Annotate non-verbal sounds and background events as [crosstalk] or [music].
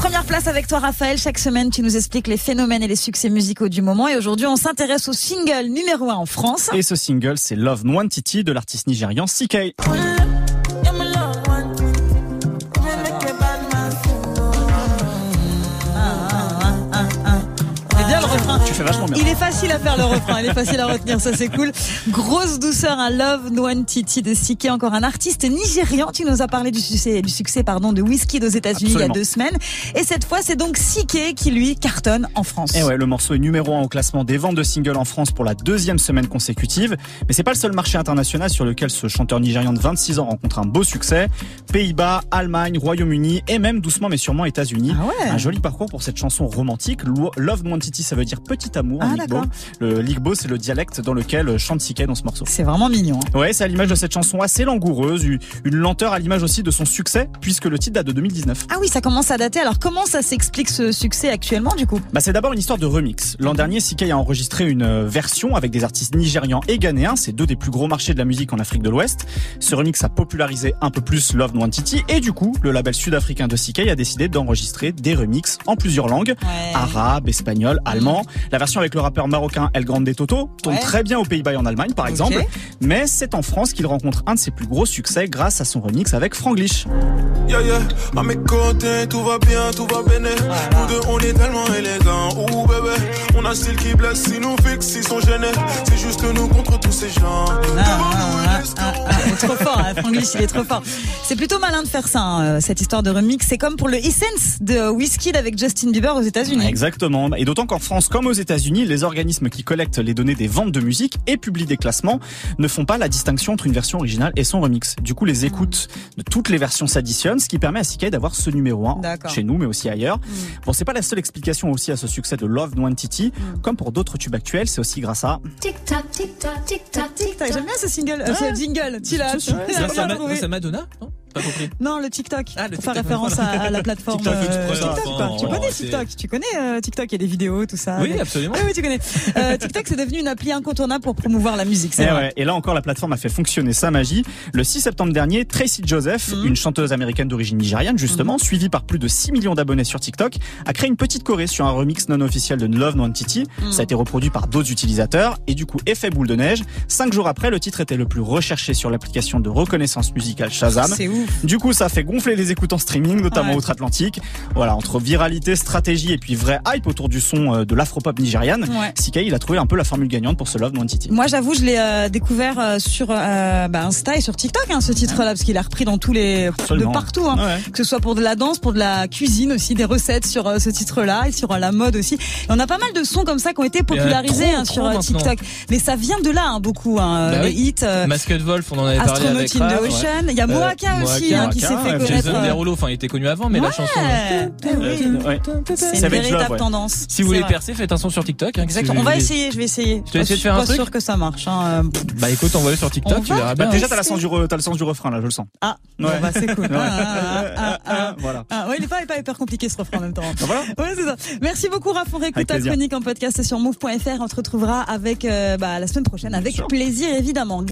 Première place avec toi Raphaël. Chaque semaine, tu nous expliques les phénomènes et les succès musicaux du moment. Et aujourd'hui, on s'intéresse au single numéro 1 en France. Et ce single, c'est Love Nwantiti de l'artiste nigérian CK. Tu fais vachement bien. Il est facile à faire le refrain, il est facile à retenir, ça c'est cool. Grosse douceur à Love One Titi de Sike, encore un artiste nigérian. Tu nous as parlé du succès, du succès pardon, de Whiskey aux États-Unis il y a deux semaines. Et cette fois, c'est donc Sike qui lui cartonne en France. Et ouais, le morceau est numéro un au classement des ventes de singles en France pour la deuxième semaine consécutive. Mais c'est pas le seul marché international sur lequel ce chanteur nigérian de 26 ans rencontre un beau succès. Pays-Bas, Allemagne, Royaume-Uni et même doucement mais sûrement États-Unis. Ah ouais. Un joli parcours pour cette chanson romantique. Love One Titi, ça veut dire petit amour en Ah, Igbo. Le Ligbo, c'est le dialecte dans lequel chante Sike dans ce morceau. C'est vraiment mignon. hein. Ouais, c'est à l'image de cette chanson assez langoureuse, une lenteur à l'image aussi de son succès, puisque le titre date de 2019. Ah oui, ça commence à dater. Alors comment ça s'explique ce succès actuellement du coup? Bah, c'est d'abord une histoire de remix. L'an dernier, CK a enregistré une euh, version avec des artistes nigérians et ghanéens, c'est deux des plus gros marchés de la musique en Afrique de l'Ouest. Ce remix a popularisé un peu plus Love Nwantiti et du coup, le label sud-africain de CK a décidé d'enregistrer des remixes en plusieurs langues, Ouais. arabe, espagnol, allemand. La version avec le rappeur marocain El Grande Toto tombe Ouais. très bien aux Pays-Bas et en Allemagne par exemple, mais c'est en France qu'il rencontre un de ses plus gros succès grâce à son remix avec Franglish. Yeah, yeah, à mes côtés, tout va bien, tout va bien. Nous deux, on est tellement élégants. Ouh, bébé, on a un style qui blesse, si nous fixe, ils sont gênés. C'est juste nous contre tous ces gens. Devant nous, Ah, ils laissent ah, ah, il est trop fort, hein, Franglish, il est trop fort. C'est plutôt malin de faire ça, hein, euh, cette histoire de remix. C'est comme pour le Essence de Whiskey avec Justin Bieber aux États-Unis. Exactement. Et d'autant qu'en France comme aux États-Unis, les organismes qui collectent les données des ventes de musique et publient des classements ne font pas la distinction entre une version originale et son remix. Du coup, les écoutes de toutes les versions s'additionnent, ce qui permet à CK d'avoir ce numéro 1 D'accord. chez nous, mais aussi ailleurs. Bon, c'est pas la seule explication aussi à ce succès de Love Nwantiti. Comme pour d'autres tubes actuels, c'est aussi grâce à Tic tac, tic tac, tic tac, tic Putain, tac. J'aime bien ce single, euh, ce jingle. Tu l'as, ça Madonna Non Pas compris. Non, le TikTok. Ah, le pour faire TikTok. référence à, à la plateforme TikTok, euh, tu connais. TikTok, Tu connais TikTok Tu connais euh, TikTok Il y a des vidéos, tout ça. Oui, absolument. Ah oui, tu connais. Euh, TikTok, c'est devenu une appli incontournable pour promouvoir la musique. Et. Eh ouais, et là encore, la plateforme a fait fonctionner sa magie. Le 6 septembre dernier, Tracy Joseph, Mhm. une chanteuse américaine d'origine nigériane justement, suivie par plus de 6 millions d'abonnés sur TikTok, a créé une petite choré sur un remix non officiel de Love Nwantiti. Mhm. Ça a été reproduit par d'autres utilisateurs et du coup, effet boule de neige. Cinq jours après, le titre était le plus recherché sur l'application de reconnaissance musicale Shazam. C'est ouf. Du coup, ça a fait gonfler les écoutes en streaming, notamment Ouais. outre-Atlantique. Voilà, entre viralité, stratégie et puis vrai hype autour du son euh, de l'afropop nigériane, Ouais. CK, il a trouvé un peu la formule gagnante pour ce Love Nwantiti. Moi, j'avoue, je l'ai euh, découvert euh, sur euh, bah, Insta et sur TikTok, hein, ce titre-là, parce qu'il est repris dans tous les, Absolument. de partout. Hein. Ouais. Que ce soit pour de la danse, pour de la cuisine aussi, des recettes sur euh, ce titre-là et sur euh, la mode aussi. Et on a pas mal de sons comme ça qui ont été a popularisés trop, hein, trop sur maintenant. TikTok. Mais ça vient de là, hein, beaucoup, hein, Bah les oui. hits. euh, Masked Wolf, on en avait parlé Astronaut avec in the Raph, ouais. Ocean. Il y a Moaka Euh, aussi, hein, qui s'est fait ouais, connaître. Jason Derulo, enfin il était connu avant, mais la chanson. Ouais. Ouais. C'est une véritable ouais. tendance. Si vous voulez percer, faites un son sur TikTok. hein, Exactement. On va essayer, je vais essayer. Tu vas essayer de faire Je un suis pas truc sûr que ça marche. Hein. euh, Bah écoute, envoie-le sur On TikTok, tu va verras Bah, bien. déjà, t'as, le sens du refrain, là, je le sens. Ah, bon, Ouais. bah, c'est cool. [laughs] [laughs] Voilà. Ouais, il est pas, il est pas hyper compliqué ce refrain en même temps. Bah, voilà. Ouais, c'est ça. Merci beaucoup, Raph. On réécoute ta chronique en podcast sur move.fr. On te retrouvera avec, euh, bah, la semaine prochaine avec plaisir, évidemment.